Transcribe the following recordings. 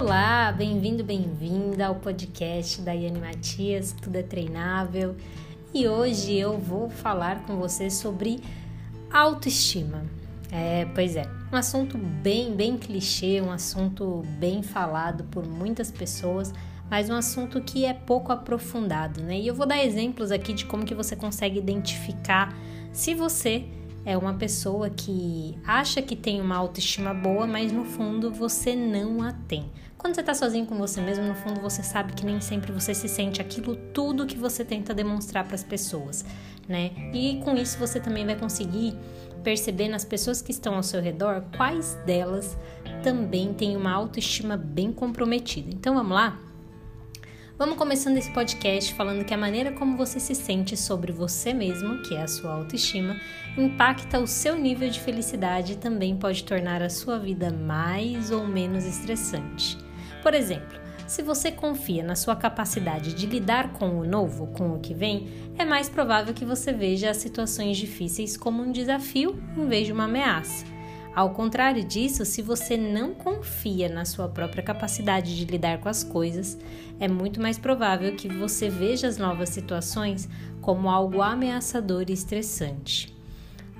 Olá, bem-vindo, bem-vinda ao podcast da Yane Matias, Tudo é Treinável. E hoje eu vou falar com você sobre autoestima. É, pois é, um assunto bem, bem clichê, um assunto bem falado por muitas pessoas, mas um assunto que é pouco aprofundado, né? E eu vou dar exemplos aqui de como que você consegue identificar se você é uma pessoa que acha que tem uma autoestima boa, mas no fundo você não a tem. Quando você está sozinho com você mesmo, no fundo você sabe que nem sempre você se sente aquilo tudo que você tenta demonstrar para as pessoas, né? E com isso você também vai conseguir perceber nas pessoas que estão ao seu redor quais delas também têm uma autoestima bem comprometida. Então vamos lá? Vamos começando esse podcast falando que a maneira como você se sente sobre você mesmo, que é a sua autoestima, impacta o seu nível de felicidade e também pode tornar a sua vida mais ou menos estressante. Por exemplo, se você confia na sua capacidade de lidar com o novo, com o que vem, é mais provável que você veja as situações difíceis como um desafio em vez de uma ameaça. Ao contrário disso, se você não confia na sua própria capacidade de lidar com as coisas, é muito mais provável que você veja as novas situações como algo ameaçador e estressante.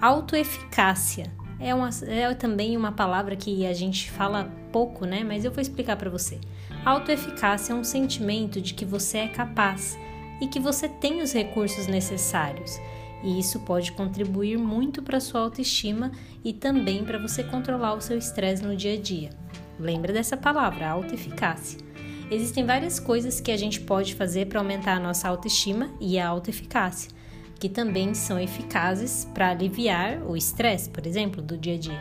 Autoeficácia é, uma, é também uma palavra que a gente fala pouco, né? Mas eu vou explicar para você. Autoeficácia é um sentimento de que você é capaz e que você tem os recursos necessários e isso pode contribuir muito para sua autoestima e também para você controlar o seu estresse no dia a dia. Lembra dessa palavra, autoeficácia. Existem várias coisas que a gente pode fazer para aumentar a nossa autoestima e a autoeficácia, que também são eficazes para aliviar o estresse, por exemplo, do dia a dia.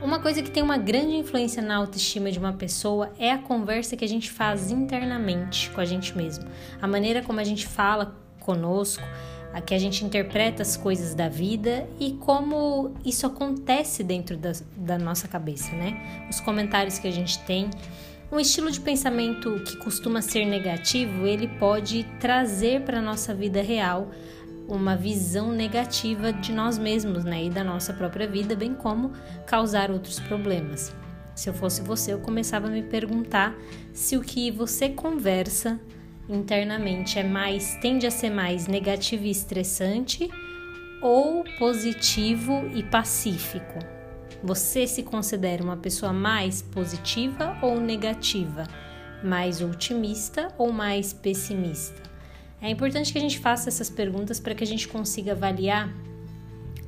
Uma coisa que tem uma grande influência na autoestima de uma pessoa é a conversa que a gente faz internamente com a gente mesmo. A maneira como a gente fala conosco, a que a gente interpreta as coisas da vida e como isso acontece dentro da, da nossa cabeça, né? Os comentários que a gente tem. Um estilo de pensamento que costuma ser negativo, ele pode trazer para a nossa vida real uma visão negativa de nós mesmos, né, e da nossa própria vida, bem como causar outros problemas. Se eu fosse você, eu começava a me perguntar se o que você conversa internamente é mais tende a ser mais negativo e estressante ou positivo e pacífico? Você se considera uma pessoa mais positiva ou negativa? Mais otimista ou mais pessimista? É importante que a gente faça essas perguntas para que a gente consiga avaliar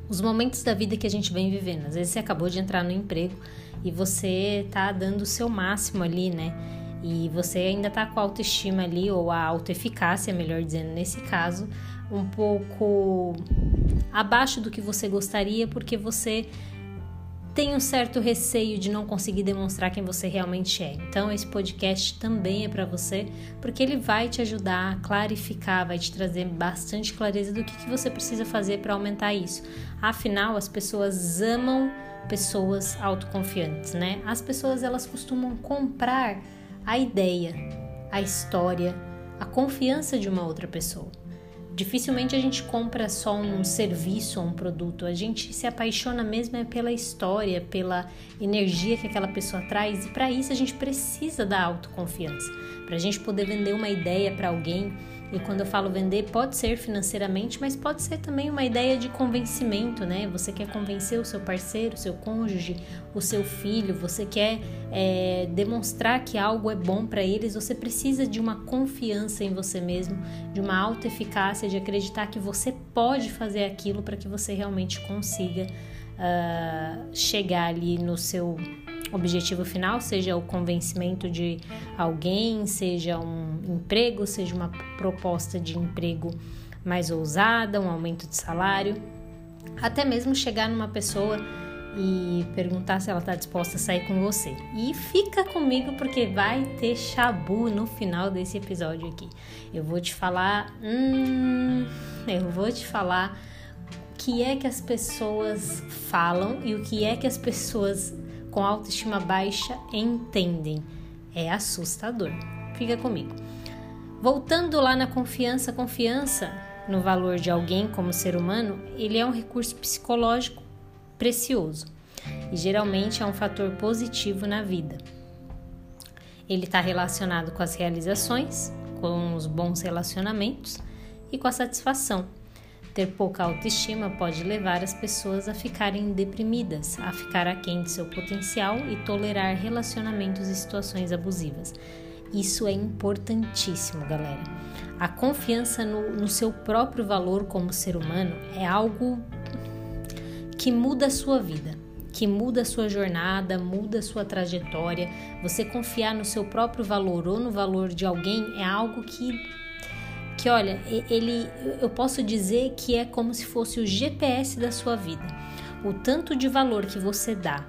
os momentos da vida que a gente vem vivendo. Às vezes você acabou de entrar no emprego e você está dando o seu máximo ali, né? e você ainda está com a autoestima ali, ou a autoeficácia, melhor dizendo, nesse caso, um pouco abaixo do que você gostaria, porque você tem um certo receio de não conseguir demonstrar quem você realmente é. Então, esse podcast também é para você, porque ele vai te ajudar a clarificar, vai te trazer bastante clareza do que, que você precisa fazer para aumentar isso. Afinal, as pessoas amam pessoas autoconfiantes, né? As pessoas elas costumam comprar a ideia, a história, a confiança de uma outra pessoa. Dificilmente a gente compra só um serviço ou um produto, a gente se apaixona mesmo é pela história, pela energia que aquela pessoa traz e para isso a gente precisa da autoconfiança. Para a gente poder vender uma ideia para alguém, e quando eu falo vender, pode ser financeiramente, mas pode ser também uma ideia de convencimento, né? Você quer convencer o seu parceiro, o seu cônjuge, o seu filho, você quer é, demonstrar que algo é bom para eles, você precisa de uma confiança em você mesmo, de uma alta eficácia, de acreditar que você pode fazer aquilo para que você realmente consiga uh, chegar ali no seu objetivo final, seja o convencimento de alguém, seja um emprego, seja uma proposta de emprego mais ousada, um aumento de salário, até mesmo chegar numa pessoa e perguntar se ela está disposta a sair com você. E fica comigo porque vai ter chabu no final desse episódio aqui. Eu vou te falar, hum, eu vou te falar o que é que as pessoas falam e o que é que as pessoas com autoestima baixa entendem. É assustador. Fica comigo. Voltando lá na confiança, confiança no valor de alguém como ser humano, ele é um recurso psicológico precioso e geralmente é um fator positivo na vida. Ele está relacionado com as realizações, com os bons relacionamentos e com a satisfação. Ter pouca autoestima pode levar as pessoas a ficarem deprimidas, a ficar aquém de seu potencial e tolerar relacionamentos e situações abusivas. Isso é importantíssimo, galera. A confiança no, no seu próprio valor como ser humano é algo que muda a sua vida, que muda a sua jornada, muda a sua trajetória. Você confiar no seu próprio valor ou no valor de alguém é algo que que olha, ele eu posso dizer que é como se fosse o GPS da sua vida. O tanto de valor que você dá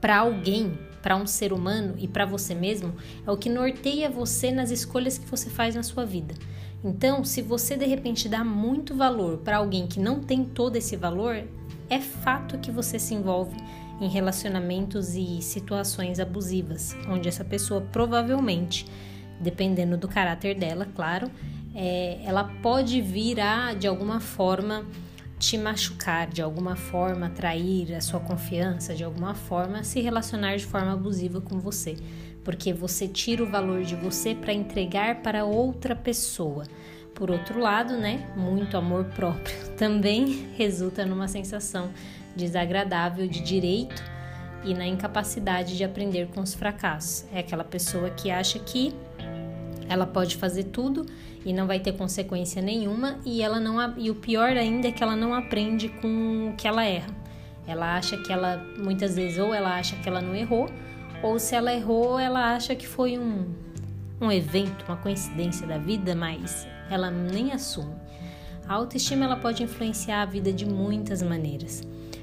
para alguém, para um ser humano e para você mesmo é o que norteia você nas escolhas que você faz na sua vida. Então, se você de repente dá muito valor para alguém que não tem todo esse valor, é fato que você se envolve em relacionamentos e situações abusivas, onde essa pessoa provavelmente, dependendo do caráter dela, claro, é, ela pode vir a de alguma forma te machucar, de alguma forma trair a sua confiança, de alguma forma se relacionar de forma abusiva com você, porque você tira o valor de você para entregar para outra pessoa. Por outro lado, né, muito amor próprio também resulta numa sensação desagradável de direito e na incapacidade de aprender com os fracassos. É aquela pessoa que acha que ela pode fazer tudo e não vai ter consequência nenhuma e ela não e o pior ainda é que ela não aprende com o que ela erra. Ela acha que ela muitas vezes ou ela acha que ela não errou ou se ela errou, ela acha que foi um um evento, uma coincidência da vida, mas ela nem assume. A autoestima ela pode influenciar a vida de muitas maneiras,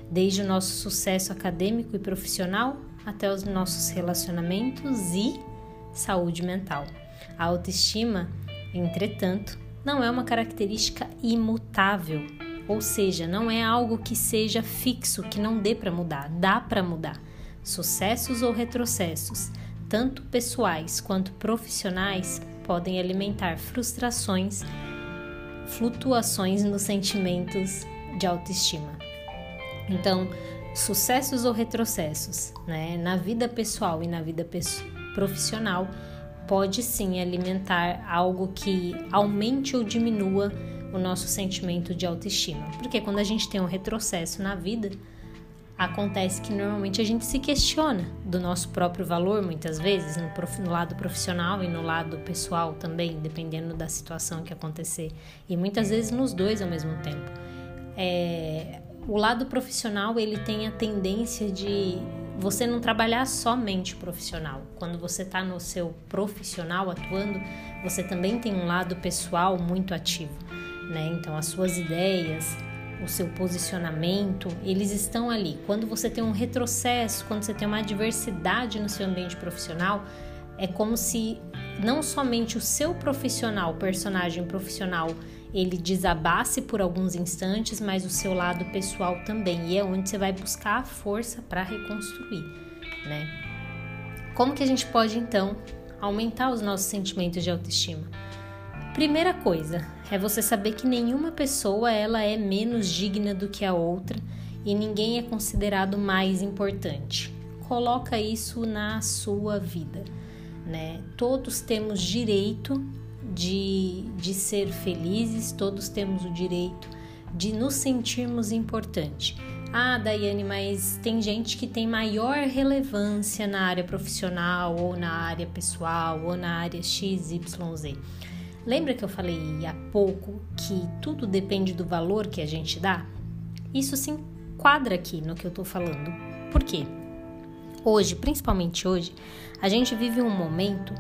desde o nosso sucesso acadêmico e profissional até os nossos relacionamentos e saúde mental. A autoestima Entretanto, não é uma característica imutável, ou seja, não é algo que seja fixo, que não dê para mudar, dá para mudar. Sucessos ou retrocessos, tanto pessoais quanto profissionais, podem alimentar frustrações, flutuações nos sentimentos de autoestima. Então, sucessos ou retrocessos, né, na vida pessoal e na vida profissional, pode sim alimentar algo que aumente ou diminua o nosso sentimento de autoestima. Porque quando a gente tem um retrocesso na vida, acontece que normalmente a gente se questiona do nosso próprio valor, muitas vezes, no, prof, no, lado profissional e no lado pessoal também, dependendo da situação que acontecer. E muitas vezes nos dois ao mesmo tempo. É, o lado profissional ele tem a tendência de você não trabalhar somente profissional. Quando você está no seu profissional atuando, você também tem um lado pessoal muito ativo, né? Então as suas ideias, o seu posicionamento, eles estão ali. Quando você tem um retrocesso, quando você tem uma adversidade no seu ambiente profissional, é como se não somente o seu profissional, personagem profissional, ele desabasse por alguns instantes, mas o seu lado pessoal também. E é onde você vai buscar a força para reconstruir, né? Como que a gente pode então aumentar os nossos sentimentos de autoestima? Primeira coisa é você saber que nenhuma pessoa ela é menos digna do que a outra e ninguém é considerado mais importante. Coloca isso na sua vida, né? Todos temos direito de, de ser felizes, todos temos o direito de nos sentirmos importante. Ah, Daiane, mas tem gente que tem maior relevância na área profissional, ou na área pessoal, ou na área XYZ. Lembra que eu falei há pouco que tudo depende do valor que a gente dá? Isso se enquadra aqui no que eu tô falando. Por quê? Hoje, principalmente hoje, a gente vive um momento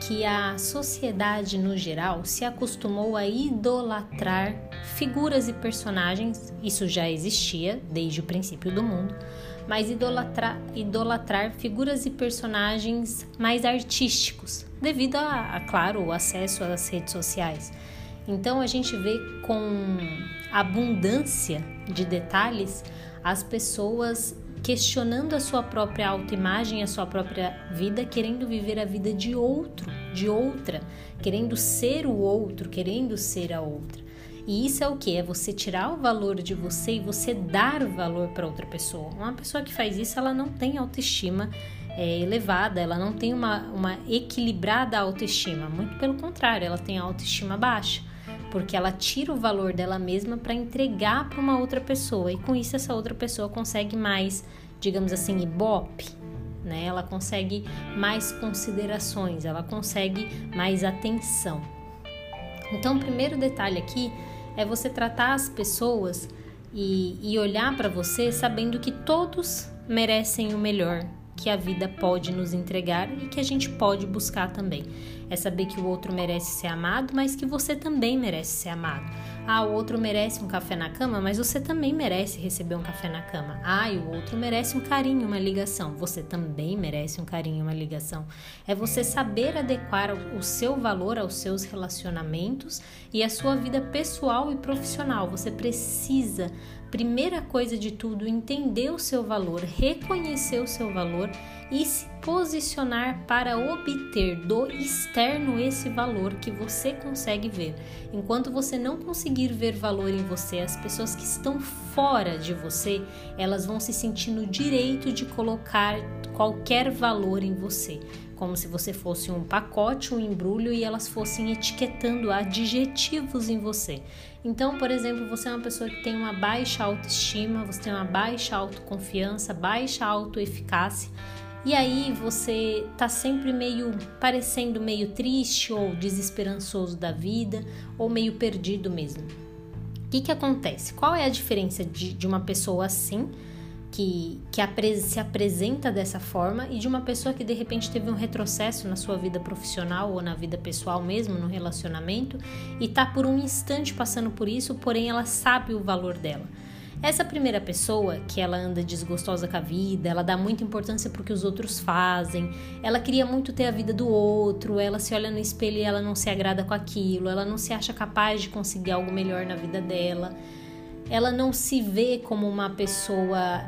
que a sociedade no geral se acostumou a idolatrar figuras e personagens, isso já existia desde o princípio do mundo, mas idolatrar, idolatrar figuras e personagens mais artísticos, devido a, a, claro, o acesso às redes sociais. Então a gente vê com abundância de detalhes as pessoas questionando a sua própria autoimagem, a sua própria vida, querendo viver a vida de outro, de outra, querendo ser o outro, querendo ser a outra. E isso é o que? É você tirar o valor de você e você dar valor para outra pessoa. Uma pessoa que faz isso, ela não tem autoestima é, elevada, ela não tem uma, uma equilibrada autoestima. Muito pelo contrário, ela tem autoestima baixa, porque ela tira o valor dela mesma para entregar para uma outra pessoa e com isso essa outra pessoa consegue mais, digamos assim, ibope, né? Ela consegue mais considerações, ela consegue mais atenção. Então, o primeiro detalhe aqui é você tratar as pessoas e, e olhar para você sabendo que todos merecem o melhor que a vida pode nos entregar e que a gente pode buscar também. É saber que o outro merece ser amado, mas que você também merece ser amado. Ah, o outro merece um café na cama, mas você também merece receber um café na cama. Ah, e o outro merece um carinho, uma ligação. Você também merece um carinho, uma ligação. É você saber adequar o seu valor aos seus relacionamentos e à sua vida pessoal e profissional. Você precisa primeira coisa de tudo, entender o seu valor, reconhecer o seu valor e se posicionar para obter do externo esse valor que você consegue ver. Enquanto você não conseguir ver valor em você, as pessoas que estão fora de você, elas vão se sentir no direito de colocar qualquer valor em você como se você fosse um pacote, um embrulho e elas fossem etiquetando adjetivos em você. Então, por exemplo, você é uma pessoa que tem uma baixa autoestima, você tem uma baixa autoconfiança, baixa autoeficácia. E aí você tá sempre meio parecendo meio triste ou desesperançoso da vida ou meio perdido mesmo. O que, que acontece? Qual é a diferença de, de uma pessoa assim que, que se apresenta dessa forma e de uma pessoa que de repente teve um retrocesso na sua vida profissional ou na vida pessoal mesmo, no relacionamento, e tá por um instante passando por isso, porém ela sabe o valor dela. Essa primeira pessoa, que ela anda desgostosa com a vida, ela dá muita importância pro que os outros fazem, ela queria muito ter a vida do outro, ela se olha no espelho e ela não se agrada com aquilo, ela não se acha capaz de conseguir algo melhor na vida dela, ela não se vê como uma pessoa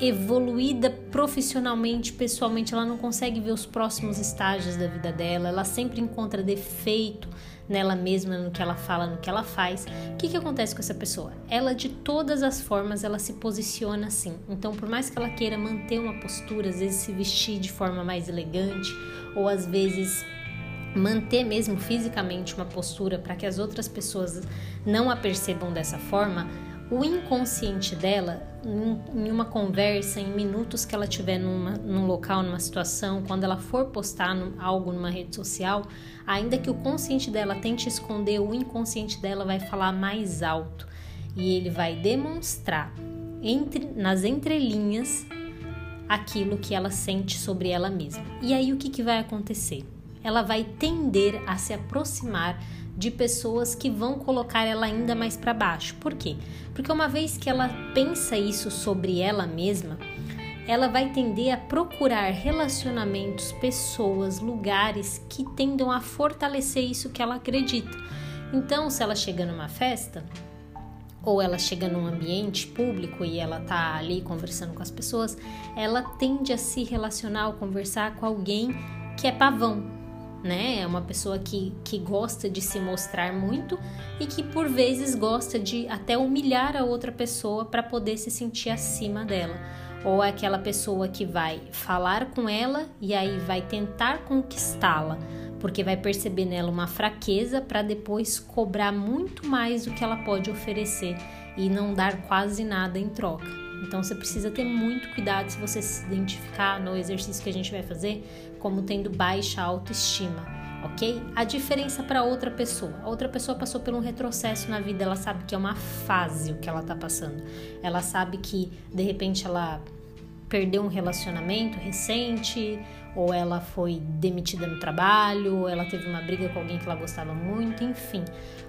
evoluída profissionalmente, pessoalmente, ela não consegue ver os próximos estágios da vida dela, ela sempre encontra defeito nela mesma, no que ela fala, no que ela faz. O que, que acontece com essa pessoa? Ela, de todas as formas, ela se posiciona assim. Então, por mais que ela queira manter uma postura, às vezes se vestir de forma mais elegante, ou às vezes manter mesmo fisicamente uma postura para que as outras pessoas não a percebam dessa forma, o inconsciente dela, em uma conversa, em minutos que ela tiver numa, num local, numa situação, quando ela for postar algo numa rede social, ainda que o consciente dela tente esconder, o inconsciente dela vai falar mais alto e ele vai demonstrar entre, nas entrelinhas aquilo que ela sente sobre ela mesma. E aí o que, que vai acontecer? Ela vai tender a se aproximar de pessoas que vão colocar ela ainda mais para baixo. Por quê? Porque uma vez que ela pensa isso sobre ela mesma, ela vai tender a procurar relacionamentos, pessoas, lugares que tendam a fortalecer isso que ela acredita. Então, se ela chega numa festa, ou ela chega num ambiente público e ela tá ali conversando com as pessoas, ela tende a se relacionar ou conversar com alguém que é pavão, né? É uma pessoa que, que gosta de se mostrar muito e que por vezes gosta de até humilhar a outra pessoa para poder se sentir acima dela. Ou é aquela pessoa que vai falar com ela e aí vai tentar conquistá-la, porque vai perceber nela uma fraqueza para depois cobrar muito mais do que ela pode oferecer e não dar quase nada em troca. Então você precisa ter muito cuidado se você se identificar no exercício que a gente vai fazer como tendo baixa autoestima, ok? A diferença para outra pessoa. A outra pessoa passou por um retrocesso na vida, ela sabe que é uma fase o que ela tá passando. Ela sabe que de repente ela perdeu um relacionamento recente, ou ela foi demitida no trabalho, ou ela teve uma briga com alguém que ela gostava muito, enfim,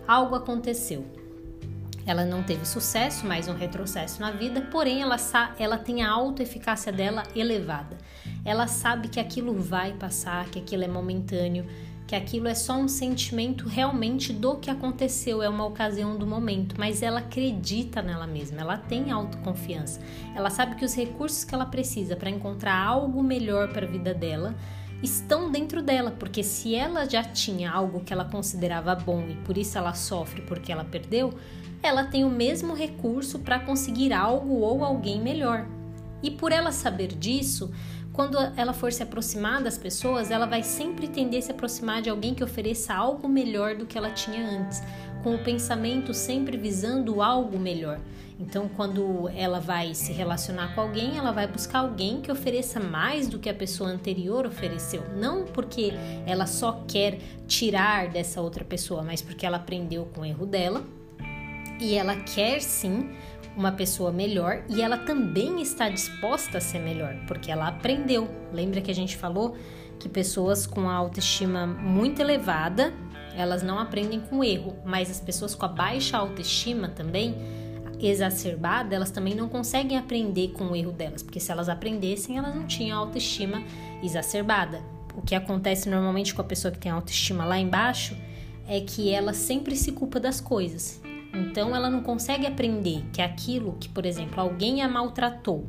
algo aconteceu. Ela não teve sucesso, mais um retrocesso na vida, porém ela, ela tem a autoeficácia dela elevada. Ela sabe que aquilo vai passar, que aquilo é momentâneo, que aquilo é só um sentimento realmente do que aconteceu, é uma ocasião do momento, mas ela acredita nela mesma, ela tem autoconfiança. Ela sabe que os recursos que ela precisa para encontrar algo melhor para a vida dela estão dentro dela, porque se ela já tinha algo que ela considerava bom e por isso ela sofre porque ela perdeu, ela tem o mesmo recurso para conseguir algo ou alguém melhor. E por ela saber disso, quando ela for se aproximar das pessoas, ela vai sempre tender a se aproximar de alguém que ofereça algo melhor do que ela tinha antes, com o pensamento sempre visando algo melhor. Então, quando ela vai se relacionar com alguém, ela vai buscar alguém que ofereça mais do que a pessoa anterior ofereceu. Não porque ela só quer tirar dessa outra pessoa, mas porque ela aprendeu com o erro dela e ela quer sim uma pessoa melhor e ela também está disposta a ser melhor, porque ela aprendeu. Lembra que a gente falou que pessoas com a autoestima muito elevada, elas não aprendem com erro, mas as pessoas com a baixa autoestima também exacerbada, elas também não conseguem aprender com o erro delas, porque se elas aprendessem, elas não tinham autoestima exacerbada. O que acontece normalmente com a pessoa que tem autoestima lá embaixo é que ela sempre se culpa das coisas. Então ela não consegue aprender que aquilo que, por exemplo, alguém a maltratou,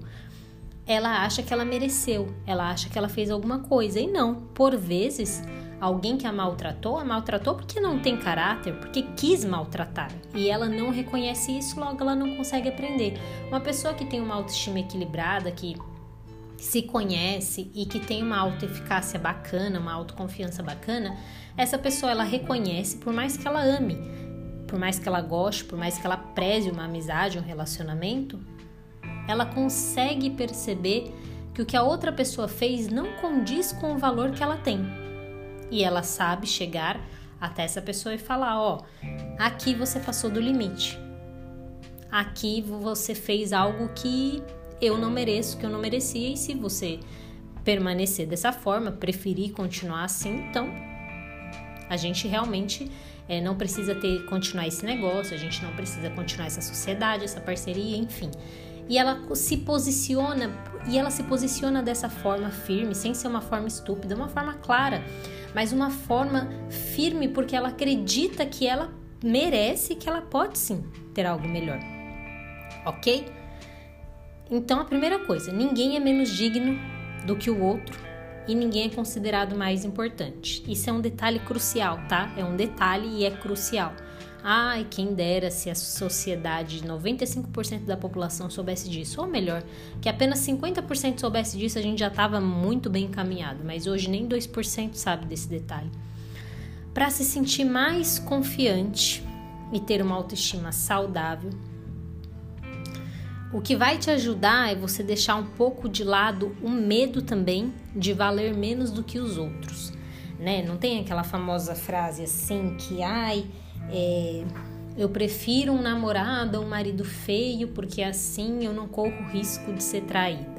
ela acha que ela mereceu, ela acha que ela fez alguma coisa e não. Por vezes, alguém que a maltratou, a maltratou porque não tem caráter, porque quis maltratar e ela não reconhece isso, logo ela não consegue aprender. Uma pessoa que tem uma autoestima equilibrada, que se conhece e que tem uma autoeficácia bacana, uma autoconfiança bacana, essa pessoa ela reconhece, por mais que ela ame, por mais que ela goste, por mais que ela preze uma amizade, um relacionamento, ela consegue perceber que o que a outra pessoa fez não condiz com o valor que ela tem. E ela sabe chegar até essa pessoa e falar: Ó, aqui você passou do limite. Aqui você fez algo que eu não mereço, que eu não merecia, e se você permanecer dessa forma, preferir continuar assim, então a gente realmente é, não precisa ter continuar esse negócio, a gente não precisa continuar essa sociedade, essa parceria, enfim. E ela se posiciona, e ela se posiciona dessa forma firme, sem ser uma forma estúpida, uma forma clara, mas uma forma firme porque ela acredita que ela merece que ela pode sim ter algo melhor. Ok? Então a primeira coisa, ninguém é menos digno do que o outro e ninguém é considerado mais importante. Isso é um detalhe crucial, tá? É um detalhe e é crucial. Ai, quem dera se a sociedade, 95% da população soubesse disso, ou melhor, que apenas 50% soubesse disso, a gente já estava muito bem encaminhado, mas hoje nem 2% sabe desse detalhe. Para se sentir mais confiante e ter uma autoestima saudável, o que vai te ajudar é você deixar um pouco de lado o medo também de valer menos do que os outros, né? Não tem aquela famosa frase assim que, ai, é, eu prefiro um namorado ou um marido feio porque assim eu não corro risco de ser traída.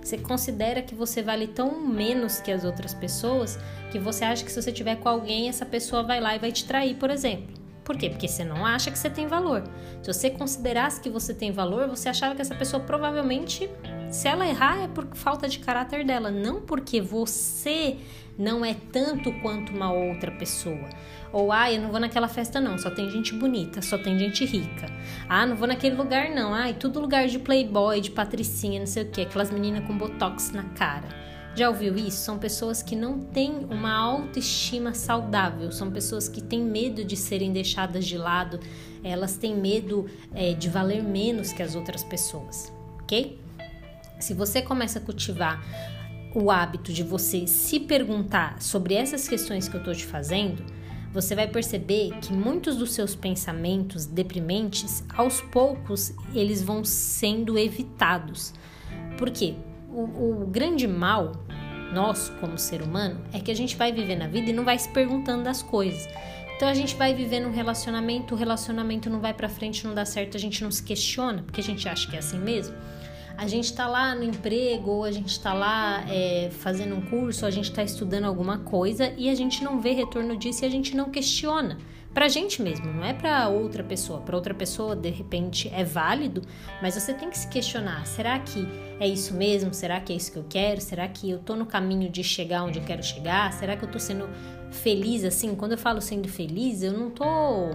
Você considera que você vale tão menos que as outras pessoas que você acha que se você tiver com alguém, essa pessoa vai lá e vai te trair, por exemplo. Por quê? Porque você não acha que você tem valor. Se você considerasse que você tem valor, você achava que essa pessoa provavelmente, se ela errar, é por falta de caráter dela, não porque você não é tanto quanto uma outra pessoa. Ou, ah, eu não vou naquela festa não, só tem gente bonita, só tem gente rica. Ah, não vou naquele lugar não, ai, tudo lugar de playboy, de patricinha, não sei o que, aquelas meninas com botox na cara. Já ouviu isso? São pessoas que não têm uma autoestima saudável, são pessoas que têm medo de serem deixadas de lado, elas têm medo é, de valer menos que as outras pessoas, ok? Se você começa a cultivar o hábito de você se perguntar sobre essas questões que eu estou te fazendo, você vai perceber que muitos dos seus pensamentos deprimentes, aos poucos, eles vão sendo evitados. Por quê? o, o grande mal nosso como ser humano é que a gente vai viver na vida e não vai se perguntando das coisas. Então a gente vai viver num relacionamento, o relacionamento não vai para frente, não dá certo, a gente não se questiona, porque a gente acha que é assim mesmo. A gente tá lá no emprego, ou a gente tá lá é, fazendo um curso, ou a gente tá estudando alguma coisa e a gente não vê retorno disso e a gente não questiona pra gente mesmo, não é para outra pessoa. Para outra pessoa, de repente, é válido, mas você tem que se questionar: será que é isso mesmo? Será que é isso que eu quero? Será que eu tô no caminho de chegar onde eu quero chegar? Será que eu tô sendo feliz assim? Quando eu falo sendo feliz, eu não tô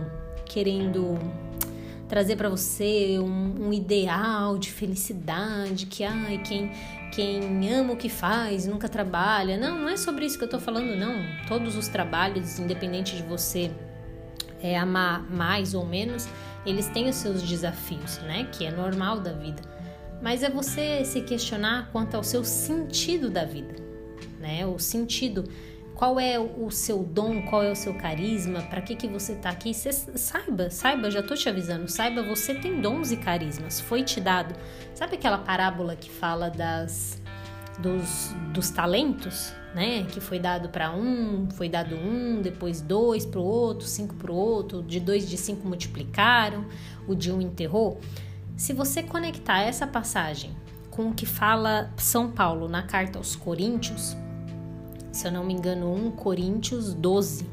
querendo trazer para você um, um, ideal de felicidade, que ai, quem quem ama o que faz nunca trabalha. Não, não é sobre isso que eu tô falando, não. Todos os trabalhos, independente de você é, amar mais ou menos, eles têm os seus desafios, né? Que é normal da vida. mas é você se questionar quanto ao seu sentido da vida, né? O sentido, qual é o seu dom, qual é o seu carisma, para que que você tá aqui? Saiba, saiba, já tô te avisando, saiba, você tem dons e carismas, foi te dado. Sabe aquela parábola que fala das dos, dos talentos, né? Que foi dado para um, foi dado um, depois dois para o outro, cinco para o outro, de dois de cinco multiplicaram, o de um enterrou. Se você conectar essa passagem com o que fala São Paulo na carta aos Coríntios, se eu não me engano, 1 Coríntios 12,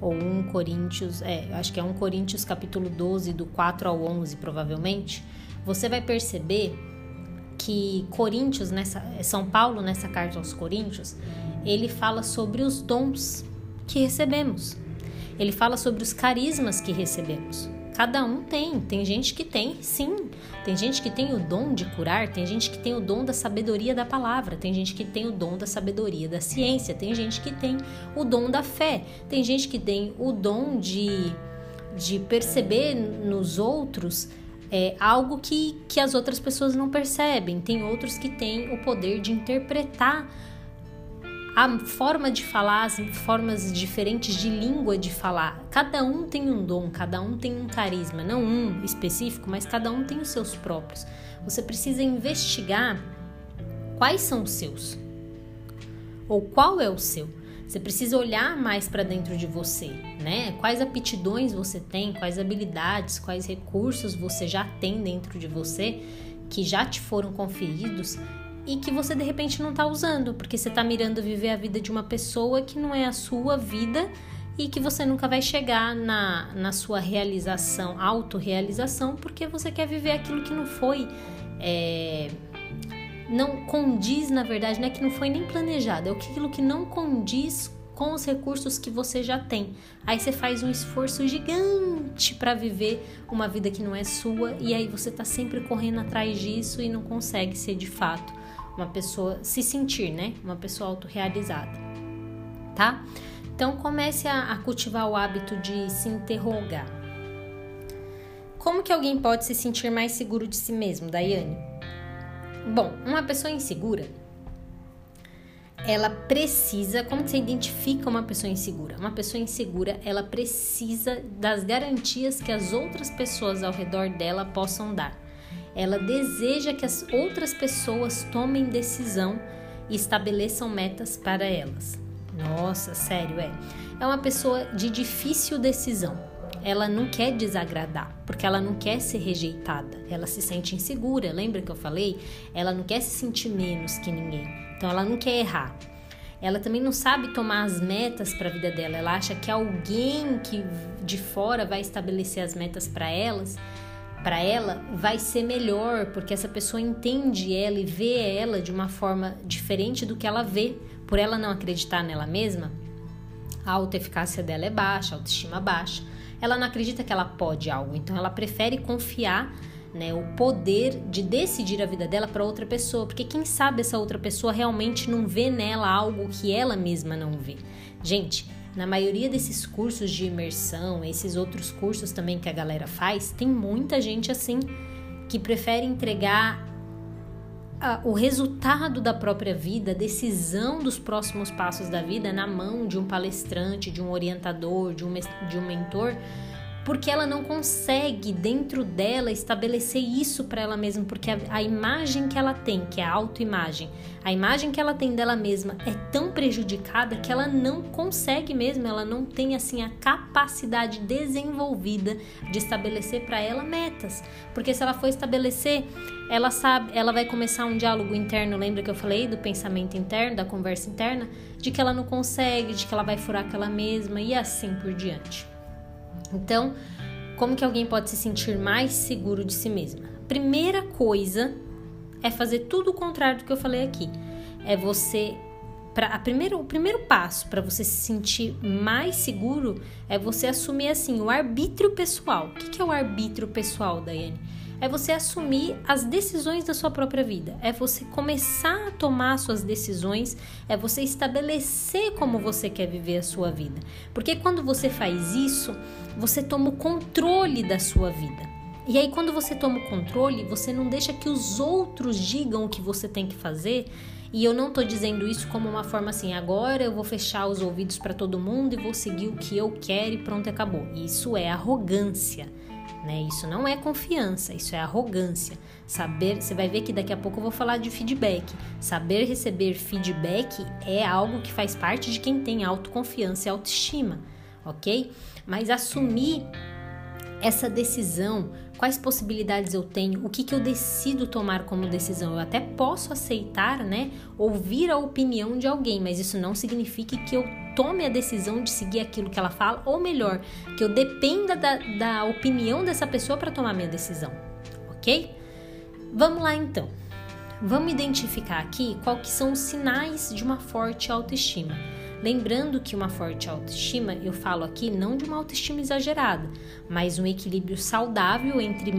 ou 1 Coríntios, é, acho que é 1 Coríntios capítulo 12, do 4 ao 11, provavelmente, você vai perceber que Coríntios, nessa, São Paulo, nessa carta aos Coríntios, ele fala sobre os dons que recebemos. Ele fala sobre os carismas que recebemos. Cada um tem, tem gente que tem, sim. Tem gente que tem o dom de curar, tem gente que tem o dom da sabedoria da palavra, tem gente que tem o dom da sabedoria da ciência, tem gente que tem o dom da fé, tem gente que tem o dom de, de perceber nos outros é, algo que, que as outras pessoas não percebem. Tem outros que têm o poder de interpretar a forma de falar, as formas diferentes de língua de falar. Cada um tem um dom, cada um tem um carisma, não um específico, mas cada um tem os seus próprios. Você precisa investigar quais são os seus ou qual é o seu. Você precisa olhar mais para dentro de você, né? Quais aptidões você tem, quais habilidades, quais recursos você já tem dentro de você que já te foram conferidos e que você de repente não está usando, porque você está mirando viver a vida de uma pessoa que não é a sua vida e que você nunca vai chegar na, na sua realização, autorrealização, porque você quer viver aquilo que não foi. É, não condiz, na verdade, não é que não foi nem planejado, é aquilo que não condiz com os recursos que você já tem. Aí você faz um esforço gigante para viver uma vida que não é sua e aí você tá sempre correndo atrás disso e não consegue ser de fato uma pessoa, se sentir, né? Uma pessoa autorrealizada, tá? Então comece a, a cultivar o hábito de se interrogar. Como que alguém pode se sentir mais seguro de si mesmo, Daiane? Bom, uma pessoa insegura, ela precisa, como você identifica uma pessoa insegura? Uma pessoa insegura, ela precisa das garantias que as outras pessoas ao redor dela possam dar. Ela deseja que as outras pessoas tomem decisão e estabeleçam metas para elas. Nossa, sério, é. É uma pessoa de difícil decisão ela não quer desagradar, porque ela não quer ser rejeitada. Ela se sente insegura, lembra que eu falei? Ela não quer se sentir menos que ninguém. Então ela não quer errar. Ela também não sabe tomar as metas para a vida dela. Ela acha que alguém que de fora vai estabelecer as metas para elas, para ela vai ser melhor, porque essa pessoa entende ela e vê ela de uma forma diferente do que ela vê. Por ela não acreditar nela mesma, a autoeficácia dela é baixa, a autoestima baixa ela não acredita que ela pode algo, então ela prefere confiar né, o poder de decidir a vida dela para outra pessoa, porque quem sabe essa outra pessoa realmente não vê nela algo que ela mesma não vê. Gente, na maioria desses cursos de imersão, esses outros cursos também que a galera faz, tem muita gente assim que prefere entregar o resultado da própria vida, a decisão dos próximos passos da vida na mão de um palestrante, de um orientador, de um, de um mentor, porque ela não consegue dentro dela estabelecer isso para ela mesma, porque a, a, imagem que ela tem, que é a autoimagem, a imagem que ela tem dela mesma é tão prejudicada que ela não consegue mesmo, ela não tem assim a capacidade desenvolvida de estabelecer para ela metas, porque se ela for estabelecer, ela sabe, ela vai começar um diálogo interno, lembra que eu falei do pensamento interno, da conversa interna, de que ela não consegue, de que ela vai furar aquela mesma e assim por diante. Então, como que alguém pode se sentir mais seguro de si mesma? Primeira coisa é fazer tudo o contrário do que eu falei aqui. É você Pra, a primeiro, o primeiro passo para você se sentir mais seguro é você assumir assim o arbítrio pessoal. O que, que é o arbítrio pessoal, Daiane? É você assumir as decisões da sua própria vida, é você começar a tomar suas decisões, é você estabelecer como você quer viver a sua vida. Porque quando você faz isso, você toma o controle da sua vida. E aí, quando você toma o controle, você não deixa que os outros digam o que você tem que fazer. E eu não tô dizendo isso como uma forma assim, agora eu vou fechar os ouvidos para todo mundo e vou seguir o que eu quero e pronto, acabou. Isso é arrogância. Né? Isso não é confiança, isso é arrogância. Saber, você vai ver que daqui a pouco eu vou falar de feedback. Saber receber feedback é algo que faz parte de quem tem autoconfiança e autoestima, ok? Mas assumir essa decisão, quais possibilidades eu tenho, o que, que eu decido tomar como decisão. Eu até posso aceitar, né, ouvir a opinião de alguém, mas isso não significa que eu tome a decisão de seguir aquilo que ela fala, ou melhor, que eu dependa da, da opinião dessa pessoa para tomar minha decisão, ok? Vamos lá então. Vamos identificar aqui quais são os sinais de uma forte autoestima. Lembrando que uma forte autoestima, eu falo aqui não de uma autoestima exagerada, mas um equilíbrio saudável entre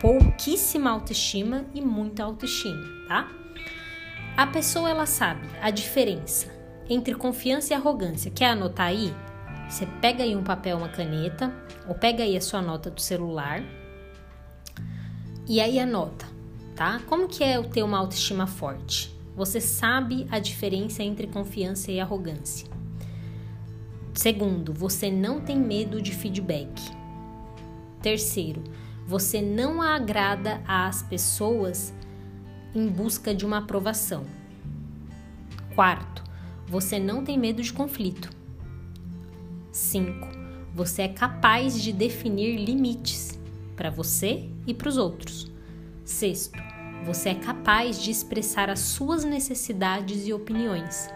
pouquíssima autoestima e muita autoestima, tá? A pessoa ela sabe a diferença entre confiança e arrogância. Quer anotar aí? Você pega aí um papel, uma caneta, ou pega aí a sua nota do celular e aí anota, tá? Como que é o ter uma autoestima forte? Você sabe a diferença entre confiança e arrogância. Segundo, você não tem medo de feedback. Terceiro, você não agrada às pessoas em busca de uma aprovação. Quarto, você não tem medo de conflito. Cinco, você é capaz de definir limites para você e para os outros. Sexto, você é capaz de expressar as suas necessidades e opiniões.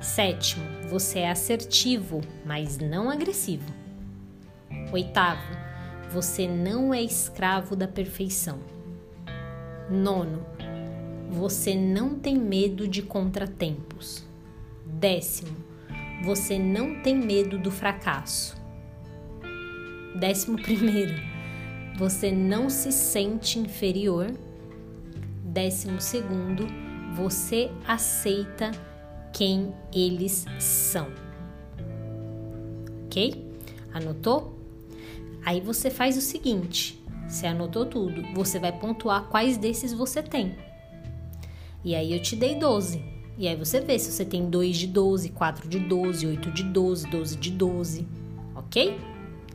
Sétimo, você é assertivo, mas não agressivo. Oitavo, você não é escravo da perfeição. Nono, você não tem medo de contratempos. Décimo, você não tem medo do fracasso. Décimo primeiro, você não se sente inferior. Décimo segundo, você aceita quem eles são. Ok? Anotou? Aí você faz o seguinte: você anotou tudo, você vai pontuar quais desses você tem. E aí eu te dei 12. E aí você vê se você tem 2 de 12, 4 de 12, 8 de 12, 12 de 12, ok?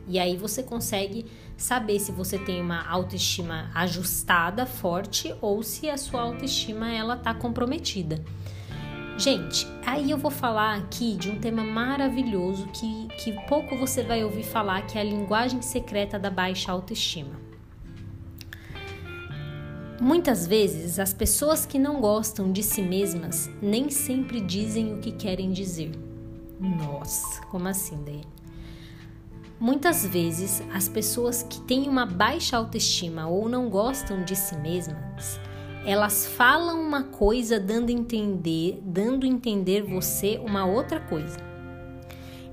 E aí você consegue saber se você tem uma autoestima ajustada, forte, ou se a sua autoestima ela tá comprometida. Gente, aí eu vou falar aqui de um tema maravilhoso que, que pouco você vai ouvir falar, que é a linguagem secreta da baixa autoestima. Muitas vezes, as pessoas que não gostam de si mesmas nem sempre dizem o que querem dizer. Nossa, como assim, daí? Muitas vezes, as pessoas que têm uma baixa autoestima ou não gostam de si mesmas elas falam uma coisa dando entender, dando entender você uma outra coisa.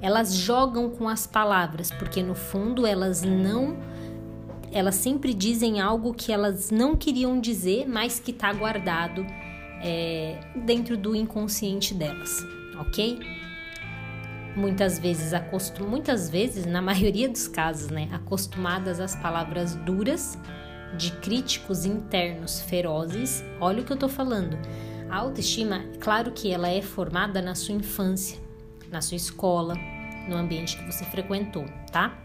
Elas jogam com as palavras, porque no fundo elas não elas sempre dizem algo que elas não queriam dizer, mas que está guardado é, dentro do inconsciente delas, ok? Muitas vezes, acostum, muitas vezes, na maioria dos casos, né, acostumadas às palavras duras de críticos internos ferozes, olha o que eu tô falando. A autoestima, claro que ela é formada na sua infância, na sua escola, no ambiente que você frequentou, tá?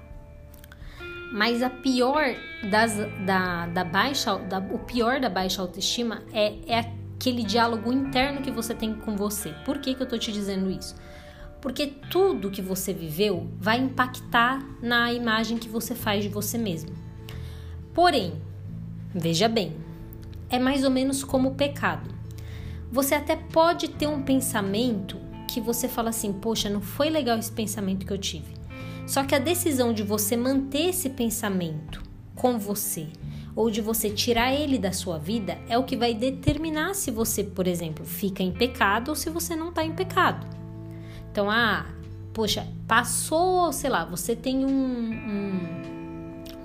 Mas a pior das, da, da baixa, da, o pior da baixa autoestima é, é aquele diálogo interno que você tem com você. Por que, que eu tô te dizendo isso? Porque tudo que você viveu vai impactar na imagem que você faz de você mesmo. Porém, Veja bem, é mais ou menos como o pecado. Você até pode ter um pensamento que você fala assim: poxa, não foi legal esse pensamento que eu tive. Só que a decisão de você manter esse pensamento com você ou de você tirar ele da sua vida é o que vai determinar se você, por exemplo, fica em pecado ou se você não está em pecado. Então, ah, poxa, passou, sei lá, você tem um,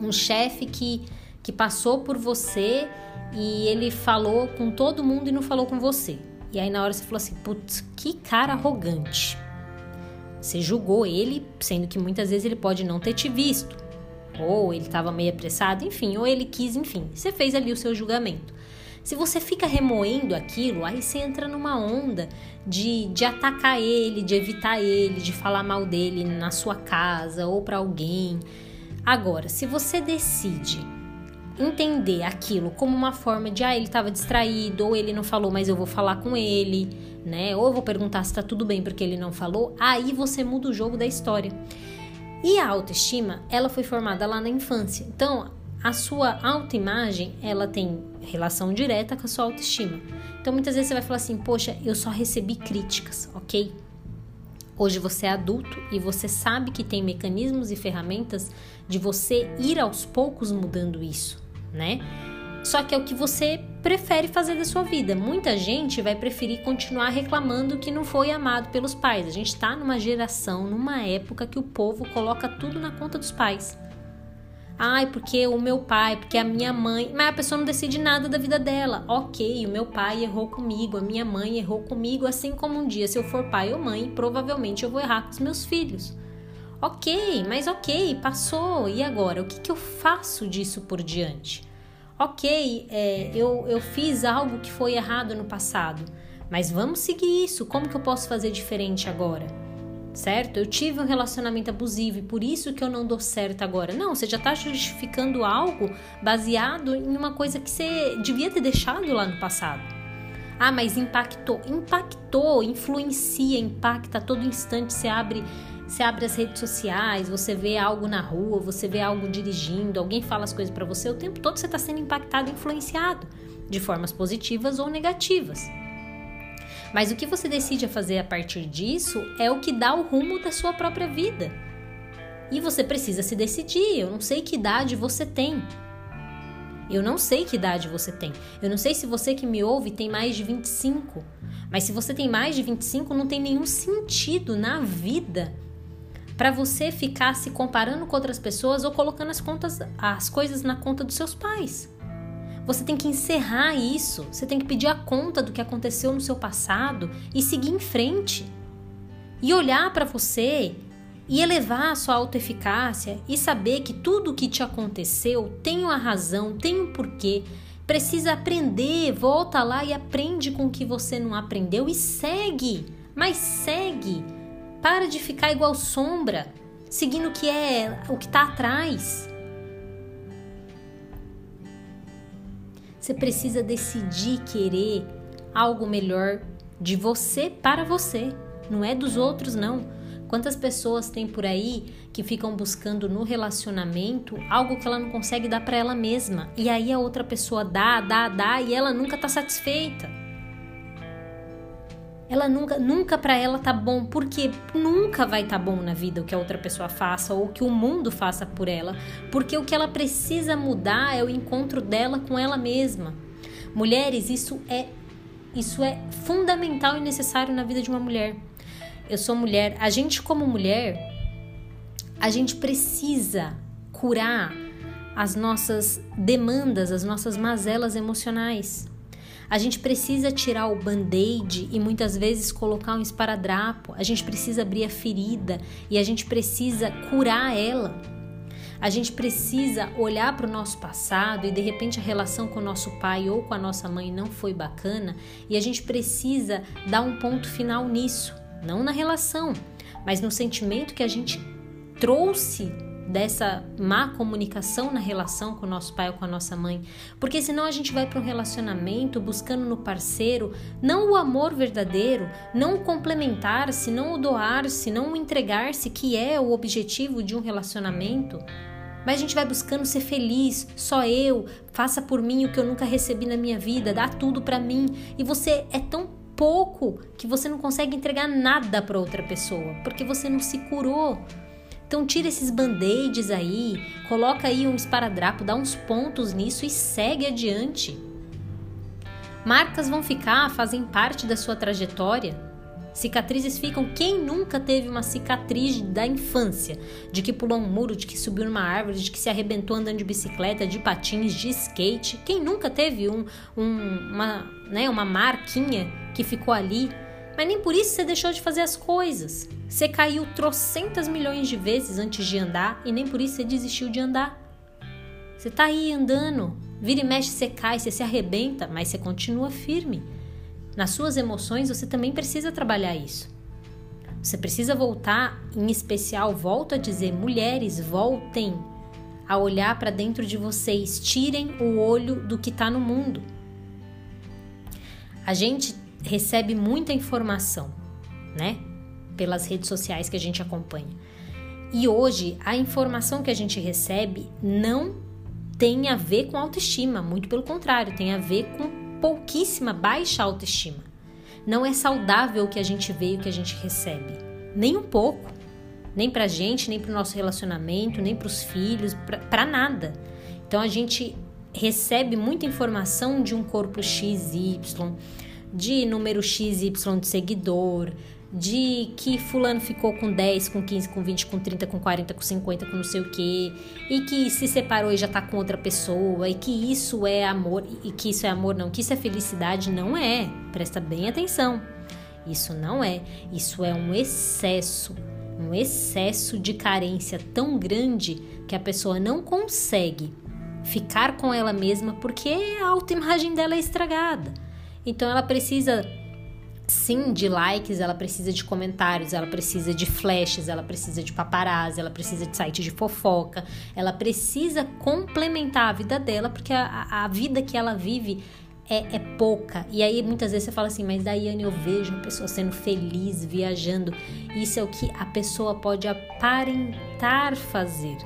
um, um chefe que que passou por você e ele falou com todo mundo e não falou com você. E aí na hora você falou assim: putz, que cara arrogante. Você julgou ele, sendo que muitas vezes ele pode não ter te visto, ou ele estava meio apressado, enfim, ou ele quis, enfim. Você fez ali o seu julgamento. Se você fica remoendo aquilo, aí você entra numa onda de, de atacar ele, de evitar ele, de falar mal dele na sua casa ou para alguém. Agora, se você decide entender aquilo como uma forma de ah, ele estava distraído, ou ele não falou, mas eu vou falar com ele, né? Ou eu vou perguntar se tá tudo bem porque ele não falou, aí você muda o jogo da história. E a autoestima, ela foi formada lá na infância. Então, a sua autoimagem, ela tem relação direta com a sua autoestima. Então, muitas vezes você vai falar assim: "Poxa, eu só recebi críticas", OK? Hoje você é adulto e você sabe que tem mecanismos e ferramentas de você ir aos poucos mudando isso, né? Só que é o que você prefere fazer da sua vida. Muita gente vai preferir continuar reclamando que não foi amado pelos pais. A gente está numa geração, numa época que o povo coloca tudo na conta dos pais. Ai, porque o meu pai, porque a minha mãe. Mas a pessoa não decide nada da vida dela. Ok, o meu pai errou comigo, a minha mãe errou comigo, assim como um dia, se eu for pai ou mãe, provavelmente eu vou errar com os meus filhos. Ok, mas ok, passou. E agora? O que, que eu faço disso por diante? Ok, é, eu, eu fiz algo que foi errado no passado, mas vamos seguir isso. Como que eu posso fazer diferente agora? Certo? Eu tive um relacionamento abusivo e por isso que eu não dou certo agora. Não, você já está justificando algo baseado em uma coisa que você devia ter deixado lá no passado. Ah, mas impactou. Impactou, influencia, impacta a todo instante. Você abre você abre as redes sociais, você vê algo na rua, você vê algo dirigindo, alguém fala as coisas para você, o tempo todo você está sendo impactado, influenciado de formas positivas ou negativas. Mas o que você decide fazer a partir disso é o que dá o rumo da sua própria vida. E você precisa se decidir. Eu não sei que idade você tem. Eu não sei que idade você tem. Eu não sei se você que me ouve tem mais de 25. Mas se você tem mais de 25, não tem nenhum sentido na vida para você ficar se comparando com outras pessoas ou colocando as contas, as coisas na conta dos seus pais. Você tem que encerrar isso, você tem que pedir a conta do que aconteceu no seu passado e seguir em frente. E olhar para você e elevar a sua autoeficácia e saber que tudo o que te aconteceu tem uma razão, tem um porquê. Precisa aprender, volta lá e aprende com o que você não aprendeu e segue, mas segue para de ficar igual sombra, seguindo o que é o que está atrás. Você precisa decidir querer algo melhor de você para você, não é dos outros não. Quantas pessoas tem por aí que ficam buscando no relacionamento algo que ela não consegue dar para ela mesma e aí a outra pessoa dá, dá, dá e ela nunca está satisfeita ela nunca, nunca para ela tá bom, porque nunca vai tá bom na vida o que a outra pessoa faça ou o que o mundo faça por ela, porque o que ela precisa mudar é o encontro dela com ela mesma. Mulheres, isso é isso é fundamental e necessário na vida de uma mulher. Eu sou mulher, a gente como mulher, a gente precisa curar as nossas demandas, as nossas mazelas emocionais. A gente precisa tirar o band-aid e muitas vezes colocar um esparadrapo. A gente precisa abrir a ferida e a gente precisa curar ela. A gente precisa olhar para o nosso passado e de repente a relação com o nosso pai ou com a nossa mãe não foi bacana e a gente precisa dar um ponto final nisso, não na relação, mas no sentimento que a gente trouxe dessa má comunicação na relação com o nosso pai ou com a nossa mãe, porque senão a gente vai para um relacionamento buscando no parceiro não o amor verdadeiro, não o complementar-se, não o doar-se, não o entregar-se, que é o objetivo de um relacionamento. Mas a gente vai buscando ser feliz, só eu, faça por mim o que eu nunca recebi na minha vida, dá tudo para mim, e você é tão pouco que você não consegue entregar nada para outra pessoa, porque você não se curou. Então tira esses band-aids aí, coloca aí um esparadrapo, dá uns pontos nisso e segue adiante. Marcas vão ficar, fazem parte da sua trajetória. Cicatrizes ficam. Quem nunca teve uma cicatriz da infância? De que pulou um muro, de que subiu numa árvore, de que se arrebentou andando de bicicleta, de patins, de skate? Quem nunca teve um, um, uma, né, uma marquinha que ficou ali? Mas nem por isso você deixou de fazer as coisas. Você caiu trocentas milhões de vezes antes de andar e nem por isso você desistiu de andar. Você tá aí andando, vira e mexe, você cai, você se arrebenta, mas você continua firme. Nas suas emoções, você também precisa trabalhar isso. Você precisa voltar, em especial, volto a dizer, mulheres, voltem a olhar para dentro de vocês, tirem o olho do que está no mundo. A gente recebe muita informação, né? Pelas redes sociais que a gente acompanha. E hoje a informação que a gente recebe não tem a ver com autoestima, muito pelo contrário, tem a ver com pouquíssima baixa autoestima. Não é saudável o que a gente vê e o que a gente recebe, nem um pouco. Nem pra gente, nem pro nosso relacionamento, nem pros filhos, pra, pra nada. Então a gente recebe muita informação de um corpo XY, de número XY de seguidor, de que fulano ficou com 10, com 15, com 20, com 30, com 40, com 50, com não sei o quê, e que se separou e já tá com outra pessoa, e que isso é amor, e que isso é amor não, que isso é felicidade, não é. Presta bem atenção. Isso não é, isso é um excesso, um excesso de carência tão grande que a pessoa não consegue ficar com ela mesma porque a autoimagem dela é estragada. Então ela precisa sim de likes, ela precisa de comentários, ela precisa de flashes, ela precisa de paparazzi, ela precisa de site de fofoca, ela precisa complementar a vida dela, porque a, a vida que ela vive é, é, pouca. E aí muitas vezes você fala assim, mas Daiane, eu vejo uma pessoa sendo feliz, viajando. Isso é o que a pessoa pode aparentar fazer.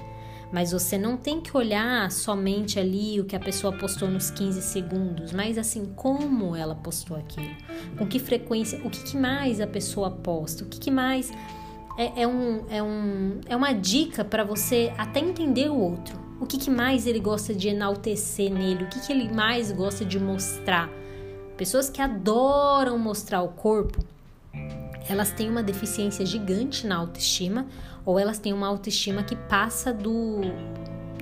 Mas você não tem que olhar somente ali o que a pessoa postou nos 15 segundos, mas assim, como ela postou aquilo, com que frequência, o que, que mais a pessoa posta, o que, que mais. É, é, um, é, um, é uma dica para você até entender o outro. O que, que mais ele gosta de enaltecer nele, o que, que ele mais gosta de mostrar. Pessoas que adoram mostrar o corpo, elas têm uma deficiência gigante na autoestima ou elas têm uma autoestima que passa do,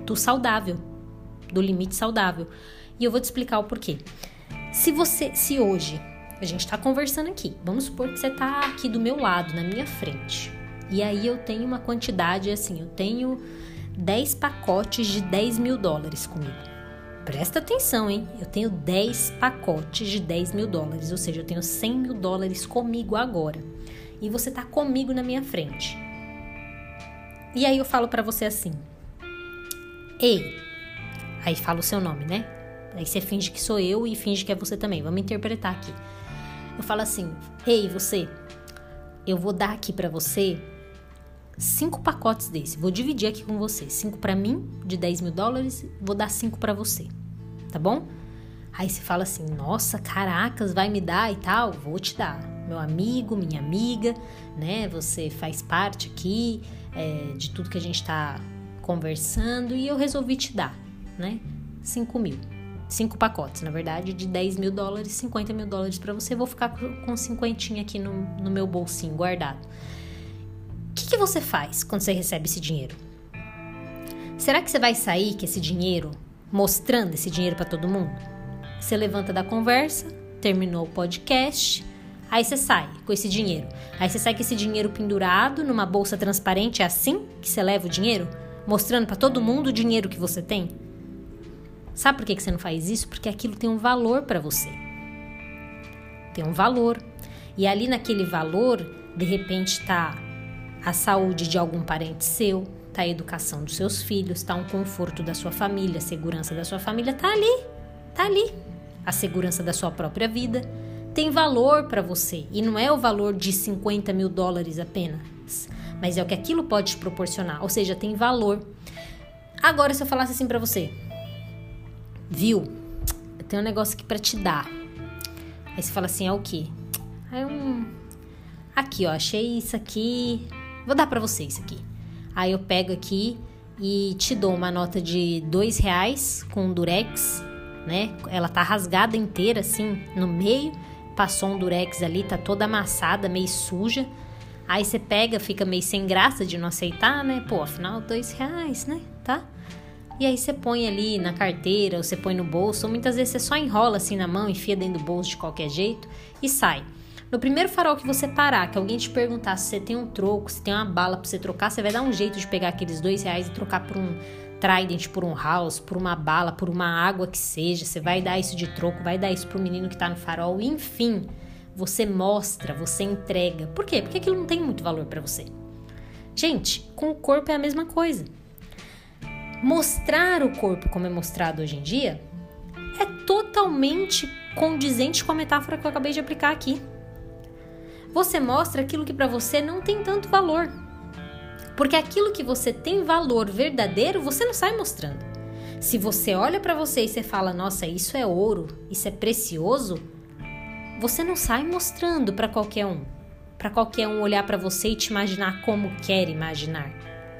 do saudável, do limite saudável. E eu vou te explicar o porquê. Se você, se hoje a gente está conversando aqui, vamos supor que você está aqui do meu lado, na minha frente, e aí eu tenho uma quantidade assim, eu tenho 10 pacotes de 10 mil dólares comigo. Presta atenção, hein? Eu tenho 10 pacotes de 10 mil dólares, ou seja, eu tenho 100 mil dólares comigo agora. E você tá comigo na minha frente. E aí eu falo para você assim: Ei, aí fala o seu nome, né? Aí você finge que sou eu e finge que é você também. Vamos interpretar aqui. Eu falo assim: Ei, você, eu vou dar aqui para você cinco pacotes desse. Vou dividir aqui com você. Cinco para mim, de 10 mil dólares, vou dar cinco para você. Tá bom? Aí você fala assim: Nossa, caracas, vai me dar e tal? Vou te dar. Meu amigo, minha amiga, né? Você faz parte aqui é, de tudo que a gente está conversando e eu resolvi te dar, né? 5 mil. Cinco pacotes, na verdade, de 10 mil dólares, 50 mil dólares para você. Vou ficar com cinquentinha aqui no, no meu bolsinho guardado. O que, que você faz quando você recebe esse dinheiro? Será que você vai sair com esse dinheiro, mostrando esse dinheiro para todo mundo? Você levanta da conversa, terminou o podcast, aí você sai com esse dinheiro. Aí você sai com esse dinheiro pendurado numa bolsa transparente, é assim que você leva o dinheiro? Mostrando para todo mundo o dinheiro que você tem? Sabe por que você não faz isso? Porque aquilo tem um valor para você. Tem um valor. E ali naquele valor, de repente, está a saúde de algum parente seu, tá a educação dos seus filhos, tá um conforto da sua família, a segurança da sua família, tá ali, tá ali. A segurança da sua própria vida tem valor para você e não é o valor de 50 mil dólares apenas, mas é o que aquilo pode te proporcionar, ou seja, tem valor. Agora, se eu falasse assim para você, viu? Eu tenho um negócio aqui para te dar. Aí você fala assim, é o quê? É um. Aqui, ó, achei isso aqui, Vou dar para você isso aqui. Aí eu pego aqui e te dou uma nota de dois reais com durex, né? Ela tá rasgada inteira assim no meio, passou um durex ali, tá toda amassada, meio suja. Aí você pega, fica meio sem graça de não aceitar, né? Pô, afinal, dois reais, né? Tá? E aí você põe ali na carteira, ou você põe no bolso, ou muitas vezes você só enrola assim na mão, enfia dentro do bolso de qualquer jeito e sai. No primeiro farol que você parar, que alguém te perguntar se você tem um troco, se tem uma bala pra você trocar, você vai dar um jeito de pegar aqueles dois reais e trocar por um Trident, por um house, por uma bala, por uma água que seja. Você vai dar isso de troco, vai dar isso pro menino que tá no farol, enfim. Você mostra, você entrega. Por quê? Porque aquilo não tem muito valor para você. Gente, com o corpo é a mesma coisa. Mostrar o corpo como é mostrado hoje em dia é totalmente condizente com a metáfora que eu acabei de aplicar aqui. Você mostra aquilo que para você não tem tanto valor. Porque aquilo que você tem valor verdadeiro, você não sai mostrando. Se você olha para você e você fala: "Nossa, isso é ouro, isso é precioso", você não sai mostrando para qualquer um. Para qualquer um olhar para você e te imaginar como quer imaginar.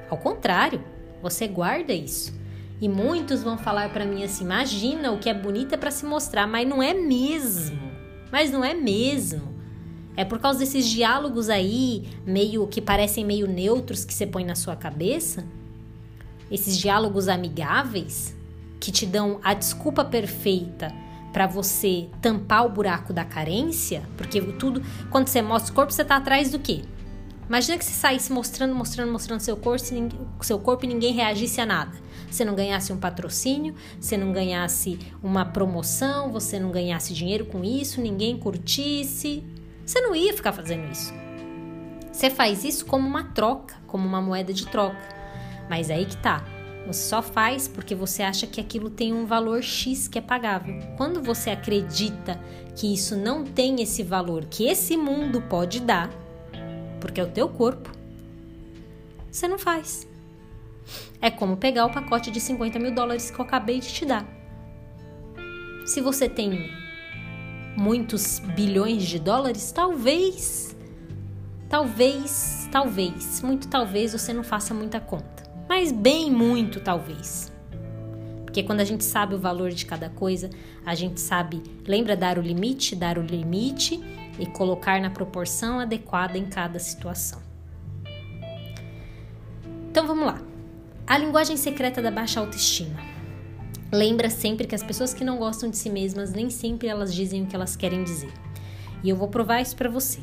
Ao contrário, você guarda isso. E muitos vão falar para mim assim: imagina o que é bonito é para se mostrar, mas não é mesmo. Mas não é mesmo. É por causa desses diálogos aí, meio que parecem meio neutros que você põe na sua cabeça, esses diálogos amigáveis que te dão a desculpa perfeita para você tampar o buraco da carência, porque tudo, quando você mostra o corpo, você tá atrás do quê? Imagina que você saísse mostrando, mostrando, mostrando seu corpo, seu corpo e ninguém reagisse a nada. Você não ganhasse um patrocínio, você não ganhasse uma promoção, você não ganhasse dinheiro com isso, ninguém curtisse. Você não ia ficar fazendo isso. Você faz isso como uma troca, como uma moeda de troca. Mas aí que tá. Você só faz porque você acha que aquilo tem um valor X que é pagável. Quando você acredita que isso não tem esse valor que esse mundo pode dar, porque é o teu corpo, você não faz. É como pegar o pacote de 50 mil dólares que eu acabei de te dar. Se você tem muitos bilhões de dólares, talvez, talvez, talvez, muito talvez você não faça muita conta mas bem muito talvez. Porque quando a gente sabe o valor de cada coisa, a gente sabe, lembra dar o limite, dar o limite e colocar na proporção adequada em cada situação. Então vamos lá. A linguagem secreta da baixa autoestima. Lembra sempre que as pessoas que não gostam de si mesmas nem sempre elas dizem o que elas querem dizer. E eu vou provar isso para você.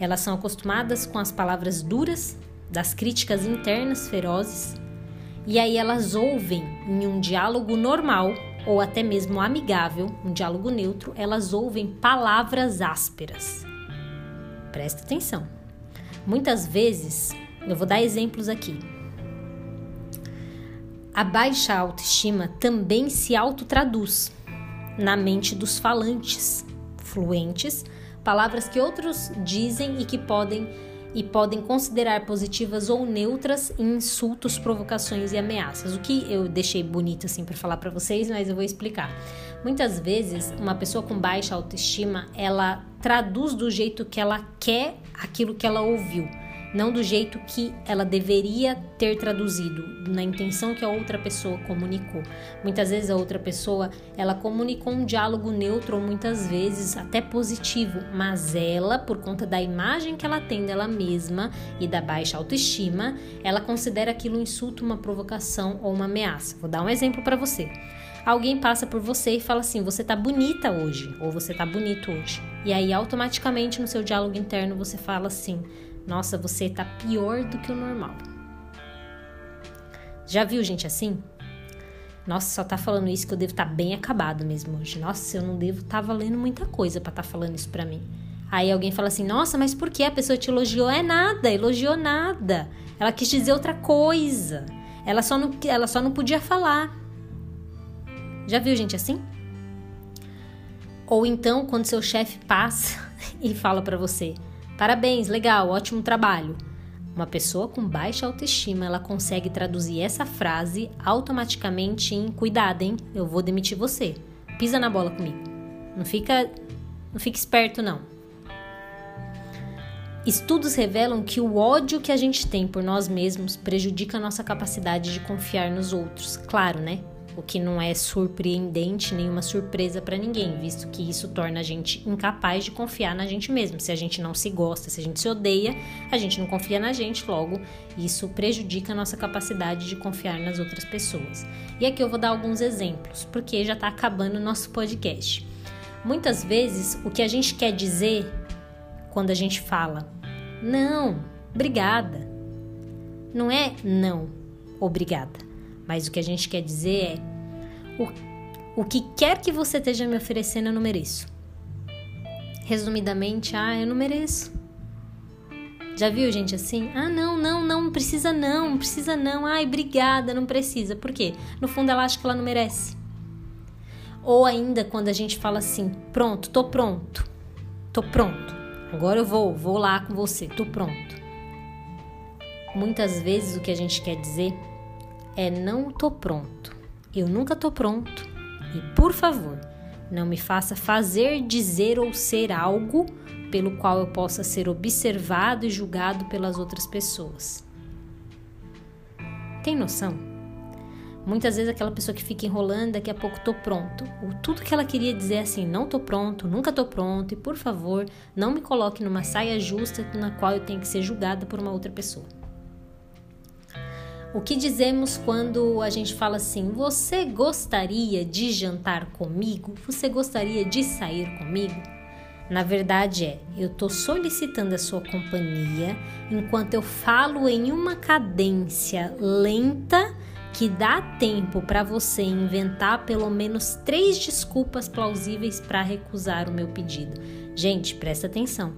Elas são acostumadas com as palavras duras das críticas internas ferozes, e aí elas ouvem em um diálogo normal ou até mesmo amigável, um diálogo neutro, elas ouvem palavras ásperas. Presta atenção. Muitas vezes, eu vou dar exemplos aqui. A baixa autoestima também se autotraduz na mente dos falantes, fluentes, palavras que outros dizem e que podem e podem considerar positivas ou neutras em insultos, provocações e ameaças. O que eu deixei bonito assim para falar para vocês, mas eu vou explicar. Muitas vezes, uma pessoa com baixa autoestima, ela traduz do jeito que ela quer aquilo que ela ouviu não do jeito que ela deveria ter traduzido, na intenção que a outra pessoa comunicou. Muitas vezes a outra pessoa, ela comunicou um diálogo neutro, muitas vezes até positivo, mas ela, por conta da imagem que ela tem dela mesma e da baixa autoestima, ela considera aquilo um insulto, uma provocação ou uma ameaça. Vou dar um exemplo para você alguém passa por você e fala assim: você tá bonita hoje, ou você tá bonito hoje. E aí, automaticamente, no seu diálogo interno, você fala assim: nossa, você tá pior do que o normal. Já viu gente assim? Nossa, só tá falando isso que eu devo estar tá bem acabado mesmo hoje. Nossa, eu não devo estar tá valendo muita coisa para estar tá falando isso para mim. Aí alguém fala assim: "Nossa, mas por que a pessoa te elogiou?" É nada, elogiou nada. Ela quis dizer outra coisa. Ela só não, ela só não podia falar. Já viu gente assim? Ou então, quando seu chefe passa e fala para você: Parabéns, legal, ótimo trabalho. Uma pessoa com baixa autoestima, ela consegue traduzir essa frase automaticamente em cuidado, hein? Eu vou demitir você. Pisa na bola comigo. Não fica, não fica esperto não. Estudos revelam que o ódio que a gente tem por nós mesmos prejudica a nossa capacidade de confiar nos outros. Claro, né? O que não é surpreendente, nenhuma surpresa para ninguém, visto que isso torna a gente incapaz de confiar na gente mesmo. Se a gente não se gosta, se a gente se odeia, a gente não confia na gente, logo isso prejudica a nossa capacidade de confiar nas outras pessoas. E aqui eu vou dar alguns exemplos, porque já está acabando o nosso podcast. Muitas vezes o que a gente quer dizer quando a gente fala não, obrigada. Não é não, obrigada. Mas o que a gente quer dizer é o, o que quer que você esteja me oferecendo, eu não mereço. Resumidamente, ah, eu não mereço. Já viu gente assim? Ah, não, não, não, precisa não, não precisa não. Ai, obrigada, não precisa. Por quê? No fundo ela acha que ela não merece. Ou ainda quando a gente fala assim: "Pronto, tô pronto. Tô pronto. Agora eu vou, vou lá com você, tô pronto". Muitas vezes o que a gente quer dizer é não tô pronto. Eu nunca tô pronto. E por favor, não me faça fazer, dizer ou ser algo pelo qual eu possa ser observado e julgado pelas outras pessoas. Tem noção? Muitas vezes aquela pessoa que fica enrolando, daqui a pouco tô pronto. O tudo que ela queria dizer é assim, não tô pronto, nunca tô pronto e por favor, não me coloque numa saia justa na qual eu tenho que ser julgada por uma outra pessoa. O que dizemos quando a gente fala assim: Você gostaria de jantar comigo? Você gostaria de sair comigo? Na verdade é, eu estou solicitando a sua companhia enquanto eu falo em uma cadência lenta que dá tempo para você inventar pelo menos três desculpas plausíveis para recusar o meu pedido. Gente, presta atenção.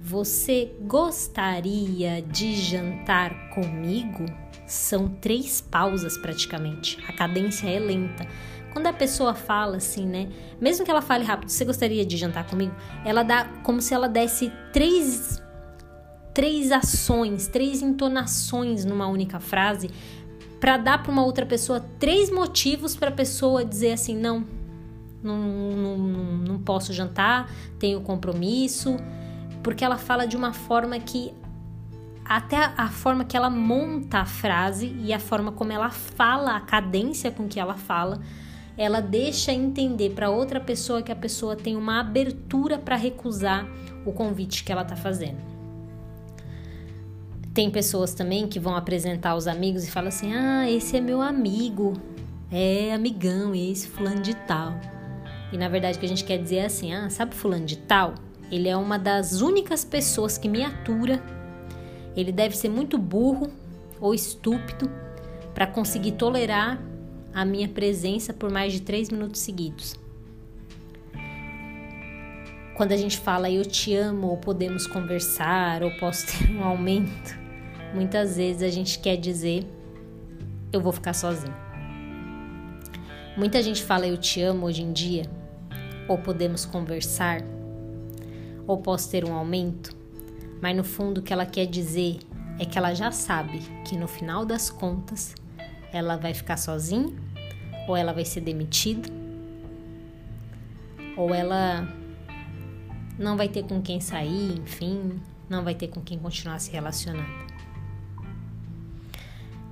Você gostaria de jantar comigo? São três pausas praticamente. A cadência é lenta. Quando a pessoa fala assim, né? Mesmo que ela fale rápido, você gostaria de jantar comigo? Ela dá como se ela desse três três ações, três entonações numa única frase para dar para uma outra pessoa três motivos para a pessoa dizer assim, não, não, não, não posso jantar, tenho compromisso, porque ela fala de uma forma que até a forma que ela monta a frase e a forma como ela fala, a cadência com que ela fala, ela deixa entender para outra pessoa que a pessoa tem uma abertura para recusar o convite que ela está fazendo. Tem pessoas também que vão apresentar os amigos e falam assim: "Ah, esse é meu amigo. É amigão, esse fulano de tal". E na verdade o que a gente quer dizer é assim: "Ah, sabe fulano de tal? Ele é uma das únicas pessoas que me atura ele deve ser muito burro ou estúpido para conseguir tolerar a minha presença por mais de três minutos seguidos. Quando a gente fala eu te amo, ou podemos conversar, ou posso ter um aumento, muitas vezes a gente quer dizer eu vou ficar sozinho. Muita gente fala eu te amo hoje em dia, ou podemos conversar, ou posso ter um aumento, mas no fundo o que ela quer dizer é que ela já sabe que no final das contas ela vai ficar sozinha, ou ela vai ser demitida, ou ela não vai ter com quem sair, enfim, não vai ter com quem continuar se relacionando.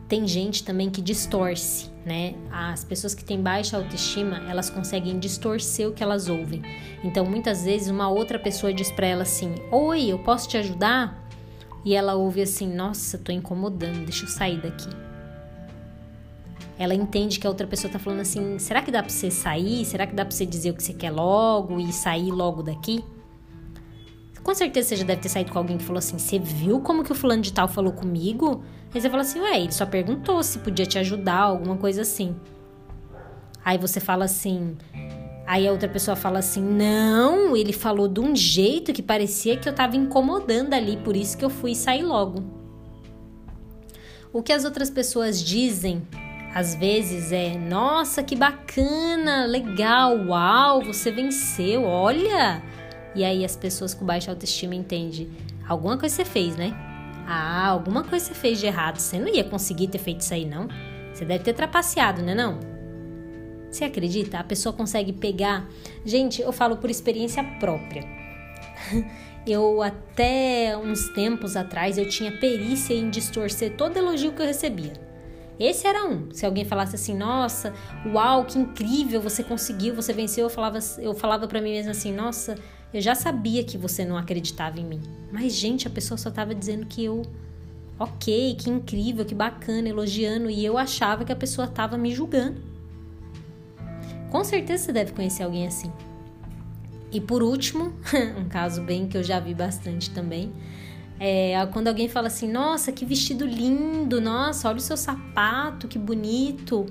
Tem gente também que distorce, né? As pessoas que têm baixa autoestima, elas conseguem distorcer o que elas ouvem. Então, muitas vezes, uma outra pessoa diz para ela assim: Oi, eu posso te ajudar? E ela ouve assim: Nossa, tô incomodando, deixa eu sair daqui. Ela entende que a outra pessoa tá falando assim: Será que dá pra você sair? Será que dá pra você dizer o que você quer logo e sair logo daqui? Com certeza você já deve ter saído com alguém que falou assim: Você viu como que o fulano de tal falou comigo? Aí você fala assim: Ué, ele só perguntou se podia te ajudar, alguma coisa assim. Aí você fala assim. Aí a outra pessoa fala assim: Não, ele falou de um jeito que parecia que eu tava incomodando ali, por isso que eu fui sair logo. O que as outras pessoas dizem às vezes é: Nossa, que bacana, legal, uau, você venceu, olha. E aí as pessoas com baixa autoestima entendem, alguma coisa você fez, né? Ah, alguma coisa você fez de errado. Você não ia conseguir ter feito isso aí, não? Você deve ter trapaceado, né não? Você acredita? A pessoa consegue pegar. Gente, eu falo por experiência própria. Eu até uns tempos atrás eu tinha perícia em distorcer todo elogio que eu recebia. Esse era um. Se alguém falasse assim, nossa, uau, que incrível, você conseguiu, você venceu, eu falava, eu falava para mim mesmo assim, nossa, eu já sabia que você não acreditava em mim. Mas, gente, a pessoa só estava dizendo que eu. Ok, que incrível, que bacana, elogiando, e eu achava que a pessoa estava me julgando. Com certeza você deve conhecer alguém assim. E por último, um caso bem que eu já vi bastante também, é quando alguém fala assim: Nossa, que vestido lindo! Nossa, olha o seu sapato, que bonito!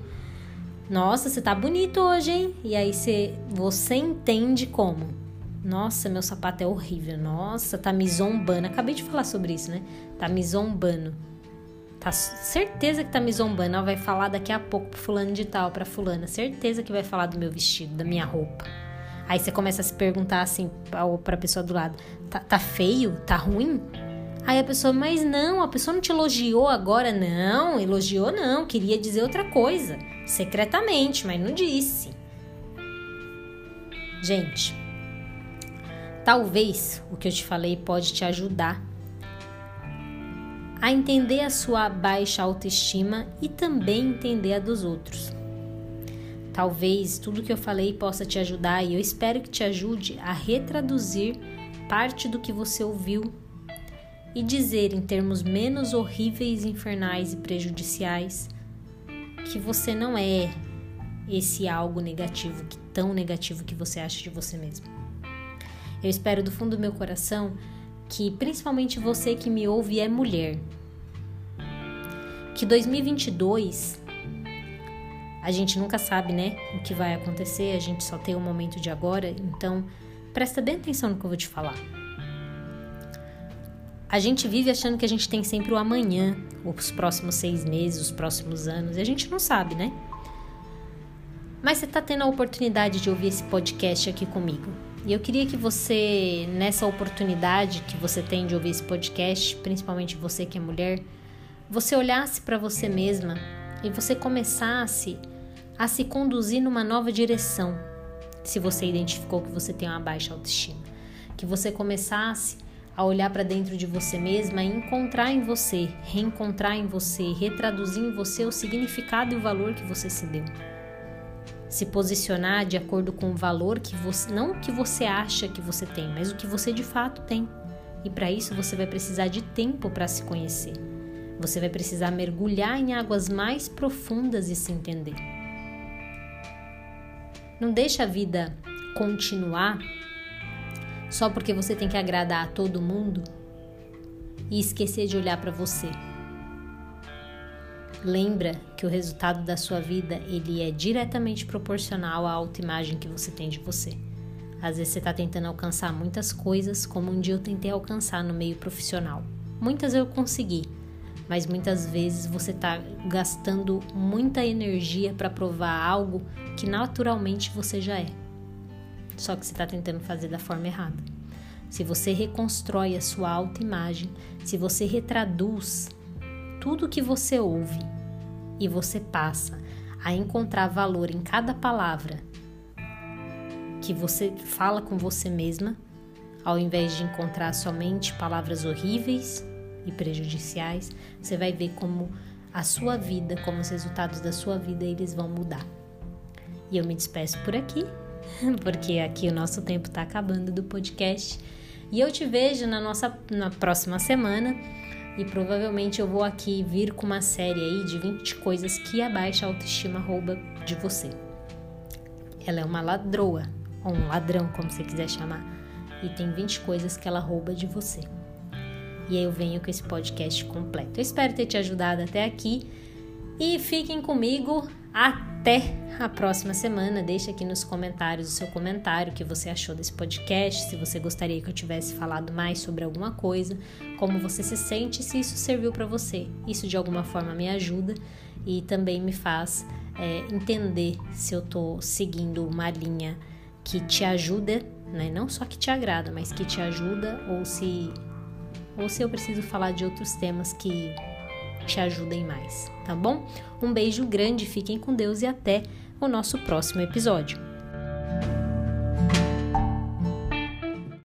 Nossa, você tá bonito hoje, hein? E aí você, você entende como? Nossa, meu sapato é horrível. Nossa, tá me zombando. Acabei de falar sobre isso, né? Tá me zombando. Tá certeza que tá me zombando. Ela vai falar daqui a pouco pro fulano de tal, pra fulana. Certeza que vai falar do meu vestido, da minha roupa. Aí você começa a se perguntar assim pra pessoa do lado: tá, tá feio? Tá ruim? Aí a pessoa, mas não, a pessoa não te elogiou agora, não, elogiou não, queria dizer outra coisa, secretamente, mas não disse. Gente, talvez o que eu te falei pode te ajudar a entender a sua baixa autoestima e também entender a dos outros. Talvez tudo que eu falei possa te ajudar e eu espero que te ajude a retraduzir parte do que você ouviu e dizer em termos menos horríveis, infernais e prejudiciais que você não é esse algo negativo, que tão negativo que você acha de você mesmo. Eu espero do fundo do meu coração que principalmente você que me ouve é mulher. Que 2022 a gente nunca sabe, né, o que vai acontecer, a gente só tem o momento de agora, então presta bem atenção no que eu vou te falar. A gente vive achando que a gente tem sempre o amanhã, os próximos seis meses, os próximos anos, e a gente não sabe, né? Mas você está tendo a oportunidade de ouvir esse podcast aqui comigo. E eu queria que você, nessa oportunidade que você tem de ouvir esse podcast, principalmente você que é mulher, você olhasse para você mesma e você começasse a se conduzir numa nova direção, se você identificou que você tem uma baixa autoestima. Que você começasse a olhar para dentro de você mesma e encontrar em você, reencontrar em você, retraduzir em você o significado e o valor que você se deu. Se posicionar de acordo com o valor que você, não o que você acha que você tem, mas o que você de fato tem. E para isso você vai precisar de tempo para se conhecer. Você vai precisar mergulhar em águas mais profundas e se entender. Não deixa a vida continuar só porque você tem que agradar a todo mundo e esquecer de olhar para você. Lembra que o resultado da sua vida ele é diretamente proporcional à autoimagem que você tem de você. Às vezes você está tentando alcançar muitas coisas, como um dia eu tentei alcançar no meio profissional. Muitas eu consegui, mas muitas vezes você está gastando muita energia para provar algo que naturalmente você já é. Só que você está tentando fazer da forma errada. Se você reconstrói a sua autoimagem, se você retraduz tudo que você ouve e você passa a encontrar valor em cada palavra que você fala com você mesma, ao invés de encontrar somente palavras horríveis e prejudiciais, você vai ver como a sua vida, como os resultados da sua vida, eles vão mudar. E eu me despeço por aqui, porque aqui o nosso tempo está acabando do podcast. E eu te vejo na nossa na próxima semana e provavelmente eu vou aqui vir com uma série aí de 20 coisas que a baixa autoestima rouba de você. Ela é uma ladroa, ou um ladrão, como você quiser chamar, e tem 20 coisas que ela rouba de você. E aí eu venho com esse podcast completo. Eu espero ter te ajudado até aqui e fiquem comigo até a próxima semana. Deixe aqui nos comentários o seu comentário, o que você achou desse podcast, se você gostaria que eu tivesse falado mais sobre alguma coisa, como você se sente, se isso serviu para você. Isso de alguma forma me ajuda e também me faz é, entender se eu estou seguindo uma linha que te ajuda, né? não só que te agrada, mas que te ajuda ou se ou se eu preciso falar de outros temas que te ajudem mais, tá bom? Um beijo grande, fiquem com Deus e até o nosso próximo episódio.